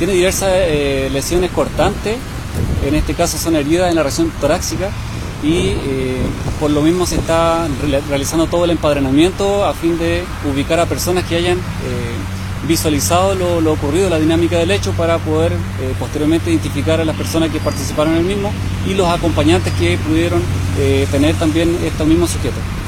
tiene diversas eh, lesiones cortantes, en este caso son heridas en la región torácica y eh, por lo mismo se está realizando todo el empadronamiento a fin de ubicar a personas que hayan eh, visualizado lo, ocurrido, la dinámica del hecho para poder eh, posteriormente identificar a las personas que participaron en el mismo y los acompañantes que pudieron eh, tener también estos mismos sujetos.